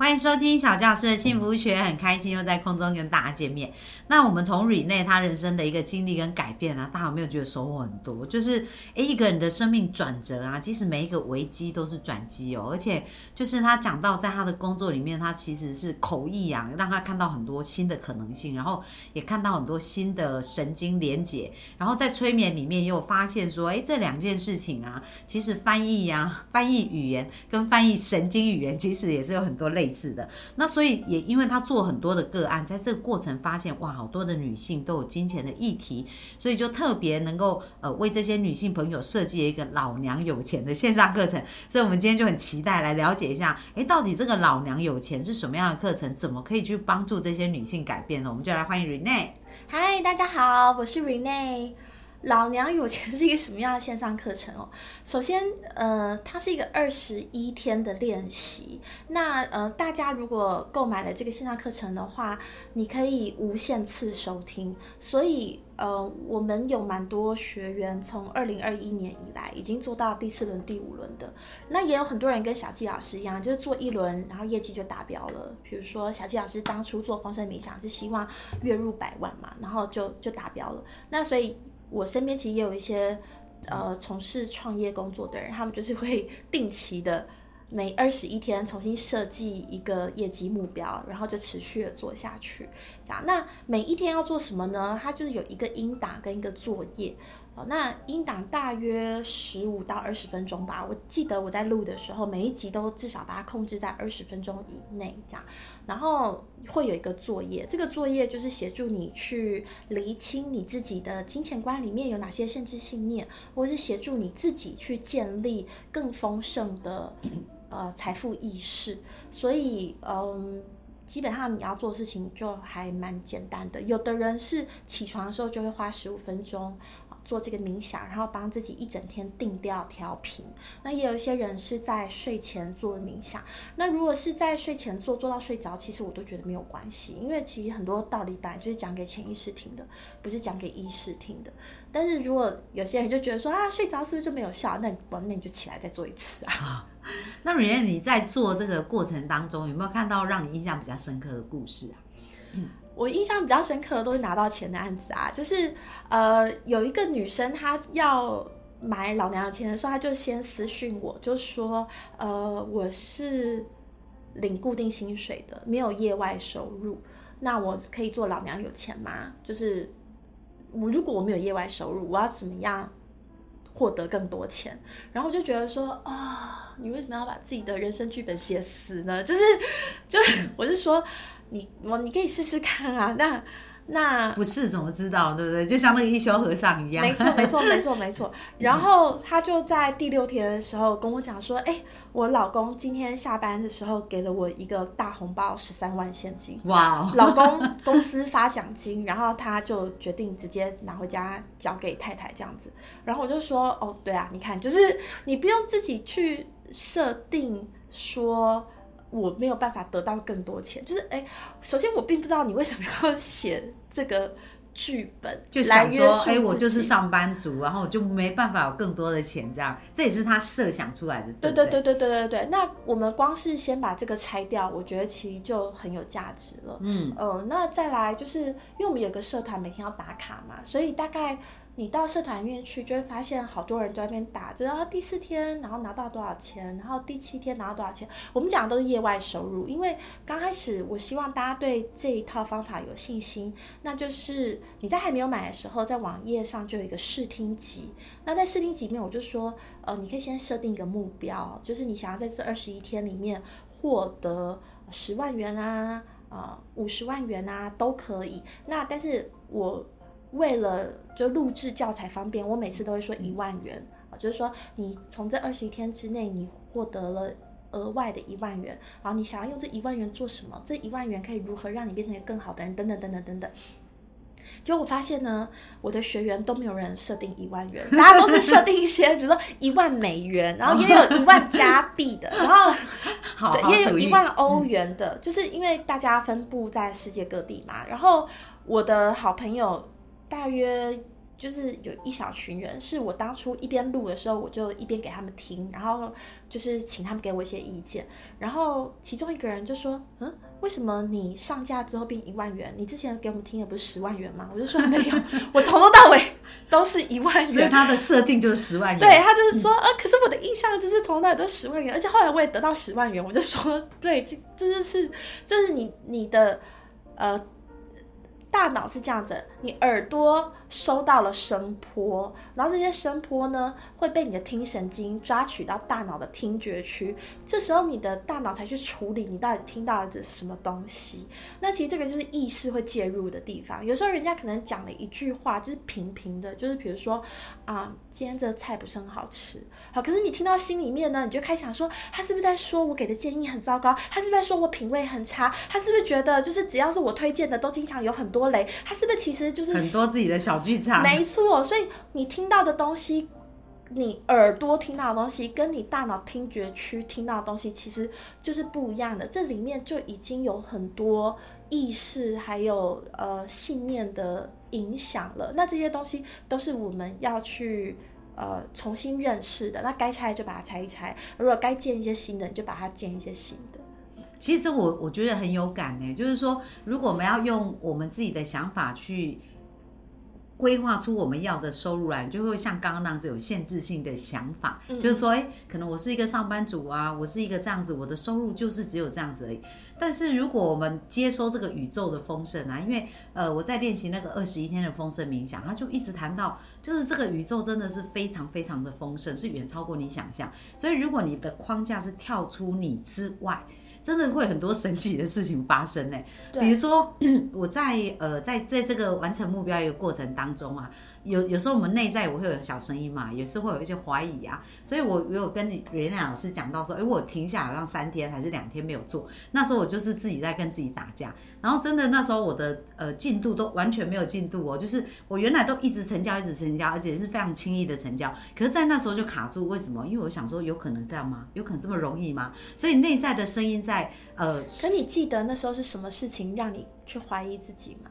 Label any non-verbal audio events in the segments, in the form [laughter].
欢迎收听小教师的幸福学，很开心又在空中跟大家见面。那我们从 Rene 他人生的一个经历跟改变啊，大家有没有觉得收获很多？就是诶，一个人的生命转折啊，其实每一个危机都是转机哦。而且就是他讲到在他的工作里面，他其实是口译啊，让他看到很多新的可能性，然后也看到很多新的神经连结。然后在催眠里面又发现说，诶，这两件事情啊，其实翻译呀、翻译语言跟翻译神经语言，其实也是有很多类。似的，那所以也因为他做很多的个案，在这个过程发现哇，好多的女性都有金钱的议题，所以就特别能够呃为这些女性朋友设计了一个老娘有钱的线上课程。所以我们今天就很期待来了解一下，哎，到底这个老娘有钱是什么样的课程？怎么可以去帮助这些女性改变呢？我们就来欢迎 Rene。嗨，大家好，我是 Rene。老娘有钱是一个什么样的线上课程哦？[laughs] 首先，呃，它是一个二十一天的练习。那呃，大家如果购买了这个线上课程的话，你可以无限次收听。所以，呃，我们有蛮多学员从二零二一年以来已经做到第四轮、第五轮的。那也有很多人跟小纪老师一样，就是做一轮，然后业绩就达标了。比如说，小纪老师当初做丰盛冥想是希望月入百万嘛，然后就就达标了。那所以。我身边其实也有一些，呃，从事创业工作的人，他们就是会 [laughs] 定期的每二十一天重新设计一个业绩目标，然后就持续的做下去。这样，那每一天要做什么呢？它就是有一个应答跟一个作业。那音档大约十五到二十分钟吧。我记得我在录的时候，每一集都至少把它控制在二十分钟以内，这样。然后会有一个作业，这个作业就是协助你去厘清你自己的金钱观里面有哪些限制信念，或是协助你自己去建立更丰盛的呃财富意识。所以，嗯，基本上你要做事情就还蛮简单的。有的人是起床的时候就会花十五分钟。做这个冥想，然后帮自己一整天定调调频。那也有一些人是在睡前做冥想。那如果是在睡前做，做到睡着，其实我都觉得没有关系，因为其实很多道理本来就是讲给潜意识听的，不是讲给意识听的。但是如果有些人就觉得说啊，睡着是不是就没有效？那你那你就起来再做一次啊。那蕊燕，你在做这个过程当中，有没有看到让你印象比较深刻的故事啊？我印象比较深刻的都是拿到钱的案子啊，就是呃有一个女生她要买老娘的钱的时候，她就先私讯我，就说呃我是领固定薪水的，没有业外收入，那我可以做老娘有钱吗？就是我如果我没有业外收入，我要怎么样获得更多钱？然后我就觉得说啊，你为什么要把自己的人生剧本写死呢？就是就是 [laughs] 我是说。你我你可以试试看啊，那那不是怎么知道，对不对？就像那个一休和尚一样。没错，没错，没错，没错。[laughs] 然后他就在第六天的时候跟我讲说：“哎，我老公今天下班的时候给了我一个大红包，十三万现金。哇！老公公司发奖金，然后他就决定直接拿回家交给太太这样子。然后我就说：哦，对啊，你看，就是你不用自己去设定说。”我没有办法得到更多钱，就是哎，首先我并不知道你为什么要写这个剧本，就想说哎，我就是上班族，然后我就没办法有更多的钱，这样这也是他设想出来的。对对对对对对对。那我们光是先把这个拆掉，我觉得其实就很有价值了。嗯呃，那再来就是因为我们有个社团每天要打卡嘛，所以大概。你到社团里面去，就会发现好多人在那边打，就然后第四天，然后拿到多少钱，然后第七天拿到多少钱。我们讲的都是业外收入，因为刚开始我希望大家对这一套方法有信心，那就是你在还没有买的时候，在网页上就有一个试听集。那在试听集里面，我就说，呃，你可以先设定一个目标，就是你想要在这二十一天里面获得十万元啊，啊，五十万元啊，都可以。那但是我。为了就录制教材方便，我每次都会说一万元啊，就是说你从这二十一天之内，你获得了额外的一万元，然后你想要用这一万元做什么？这一万元可以如何让你变成一个更好的人？等等等等等等。结果我发现呢，我的学员都没有人设定一万元，[laughs] 大家都是设定一些，比如说一万美元，然后也有一万加币的，然后 [laughs] 对，也有一万欧元的，就是因为大家分布在世界各地嘛。然后我的好朋友。大约就是有一小群人，是我当初一边录的时候，我就一边给他们听，然后就是请他们给我一些意见。然后其中一个人就说：“嗯，为什么你上架之后变 [laughs] 一万元？你之前给我们听的不是十万元吗？”我就说没有，我从头到尾都是一万元所以他。的设定就是十万元。对他就是说，呃，可是我的印象就是从头到尾都是十万元，而且后来我也得到十万元，我就说，对，这这就是这是你你的呃大脑是这样子，你耳朵收到了声波，然后这些声波呢会被你的听神经抓取到大脑的听觉区，这时候你的大脑才去处理你到底听到的什么东西。那其实这个就是意识会介入的地方。有时候人家可能讲了一句话，就是平平的，就是比如说啊，今天这个菜不是很好吃，好，可是你听到心里面呢，你就开始想说，他是不是在说我给的建议很糟糕？他是不是在说我品味很差？他是不是觉得就是只要是我推荐的都经常有很多雷？他是不是其实实就是很多自己的小剧场。没错，所以你听到的东西，你耳朵听到的东西，跟你大脑听觉区听到的东西，其实就是不一样的。这里面就已经有很多意识，还有呃信念的影响了。那这些东西都是我们要去呃重新认识的。那该拆就把它拆一拆，如果该建一些新的，你就把它建一些新的。其实这我我觉得很有感呢，就是说，如果我们要用我们自己的想法去规划出我们要的收入来，就会像刚刚那样子有限制性的想法，嗯就是说，哎，可能我是一个上班族啊，我是一个这样子，我的收入就是只有这样子而已。但是如果我们接收这个宇宙的丰盛啊，因为呃我在练习那个二十一天的丰盛冥想，他就一直谈到，就是这个宇宙真的是非常非常的丰盛，是远超过你想象。所以如果你的框架是跳出你之外，真的会很多神奇的事情发生呢。对比如说 [clears throat] 我在呃在在这个完成目标一个过程当中啊，有有时候我们内在我会有小声音嘛，有时候会有一些怀疑啊，所以我我有跟袁亮老师讲到说，哎，我停下来好像三天还是两天没有做，那时候我就是自己在跟自己打架，然后真的那时候我的呃进度都完全没有进度哦，就是我原来都一直成交一直成交，而且是非常轻易的成交，可是在那时候就卡住，为什么？因为我想说有可能这样吗？有可能这么容易吗？所以内在的声音在呃可你记得那时候是什么事情让你去怀疑自己吗？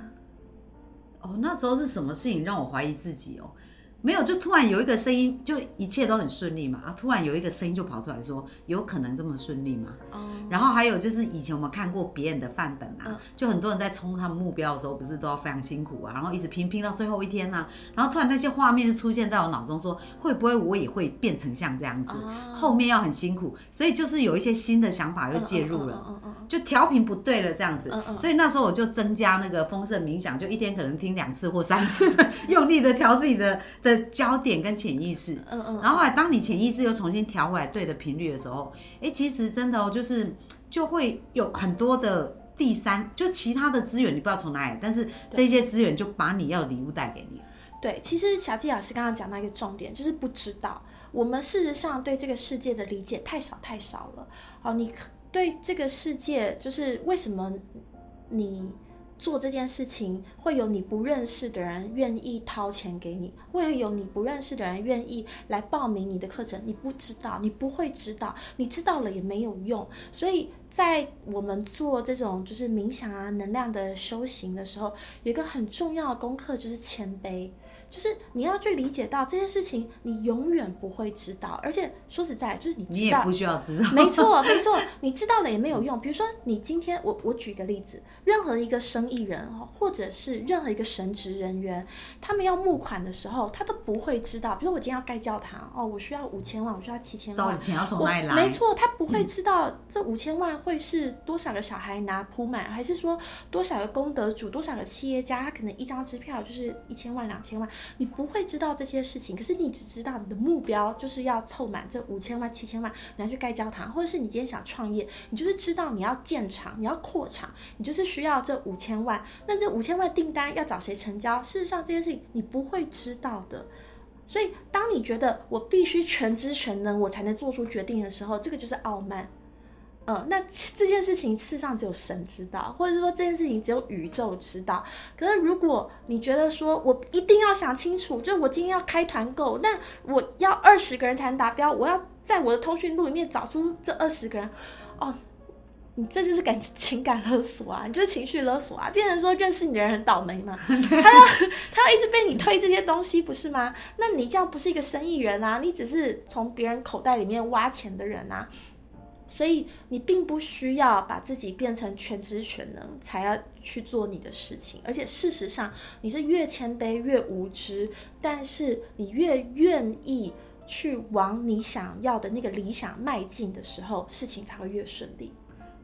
哦，那时候是什么事情让我怀疑自己哦？没有，就突然有一个声音，就一切都很顺利嘛。啊，突然有一个声音就跑出来说，有可能这么顺利吗？哦，然后还有就是以前我们看过别人的范本啊，嗯就很多人在冲他们目标的时候，不是都要非常辛苦啊，然后一直拼拼到最后一天呐、啊然后突然那些画面就出现在我脑中说，会不会我也会变成像这样子？哦后面要很辛苦，所以就是有一些新的想法又介入了。就调频不对了，这样子，所以那时候我就增加那个丰盛冥想，就一天可能听两次或三次，[laughs] 用力的调自己的的焦点跟潜意识。嗯嗯，然后后来，当你潜意识又重新调回来对的频率的时候，哎，其实真的哦，就是就会有很多的第三，就其他的资源你不知道从哪里，但是这些资源就把你要礼物带给你。对，其实小纪老师刚刚讲到一个重点，就是不知道。我们事实上对这个世界的理解太少太少了。好，你对这个世界，就是为什么你做这件事情，会有你不认识的人愿意掏钱给你，会有你不认识的人愿意来报名你的课程，你不知道，你不会知道，你知道了也没有用。所以在我们做这种就是冥想啊、能量的修行的时候，有一个很重要的功课就是谦卑。就是你要去理解到这件事情，你永远不会知道，而且说实在，就是你知道，你也不需要知道，[laughs] 没错，没错，你知道了也没有用。比如说，你今天我我举个例子，任何一个生意人哦，或者是任何一个神职人员，他们要募款的时候，他都不会知道。比如我今天要盖教堂哦，我需要五千万，我需要七千万到底，钱要从我哪里来？没错，他不会知道这五千万会是多少个小孩拿铺满，还是说多少个功德主、多少个企业家，他可能一张支票就是一千万、两千万，你不会知道这些事情。可是你只知道你的目标就是要凑满这五千万、七千万，你要去盖教堂，或者是你今天想创业，你就是知道你要建厂、你要扩厂，你就是需要这五千万。那这五千万订单要找谁成交？事实上这件事情你不会知道的。所以，当你觉得我必须全知全能，我才能做出决定的时候，这个就是傲慢。嗯，那这件事情世上只有神知道，或者是说这件事情只有宇宙知道。可是如果你觉得说我一定要想清楚，就是我今天要开团购，那我要二十个人才能达标，我要在我的通讯录里面找出这二十个人，哦，你这就是感情感勒索啊，你就是情绪勒索啊，变成说认识你的人很倒霉嘛，他要他要一直被你推这些东西，不是吗？那你这样不是一个生意人啊，你只是从别人口袋里面挖钱的人啊。所以你并不需要把自己变成全知全能，才要去做你的事情。而且事实上，你是越谦卑越无知，但是你越愿意去往你想要的那个理想迈进的时候，事情才会越顺利。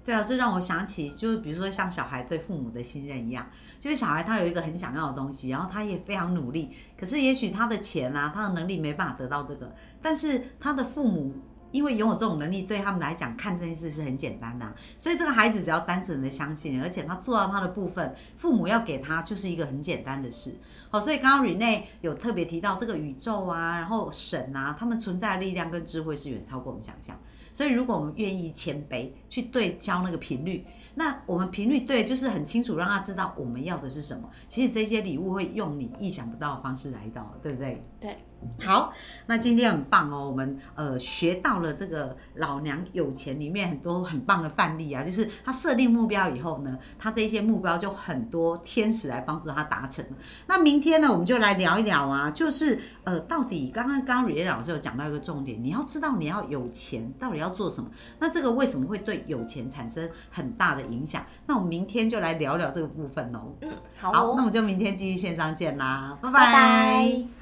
对啊，这让我想起，就是比如说像小孩对父母的信任一样，就是小孩他有一个很想要的东西，然后他也非常努力，可是也许他的钱啊，他的能力没办法得到这个，但是他的父母。因为拥有这种能力，对他们来讲，看这件事是很简单的。所以这个孩子只要单纯的相信，而且他做到他的部分，父母要给他就是一个很简单的事。好，所以刚刚 Rene 有特别提到这个宇宙啊，然后神啊，他们存在的力量跟智慧是远超过我们想象。所以如果我们愿意谦卑去对焦那个频率。那我们频率对，就是很清楚，让他知道我们要的是什么。其实这些礼物会用你意想不到的方式来到，对不对？对。好，那今天很棒哦，我们呃学到了这个老娘有钱里面很多很棒的范例啊，就是他设定目标以后呢，他这些目标就很多天使来帮助他达成。那明天呢，我们就来聊一聊啊，就是呃，到底刚刚刚刚瑞老师有讲到一个重点，你要知道你要有钱到底要做什么，那这个为什么会对有钱产生很大的？影响，那我们明天就来聊聊这个部分哦。嗯，好，那我们就明天继续线上见啦，拜拜。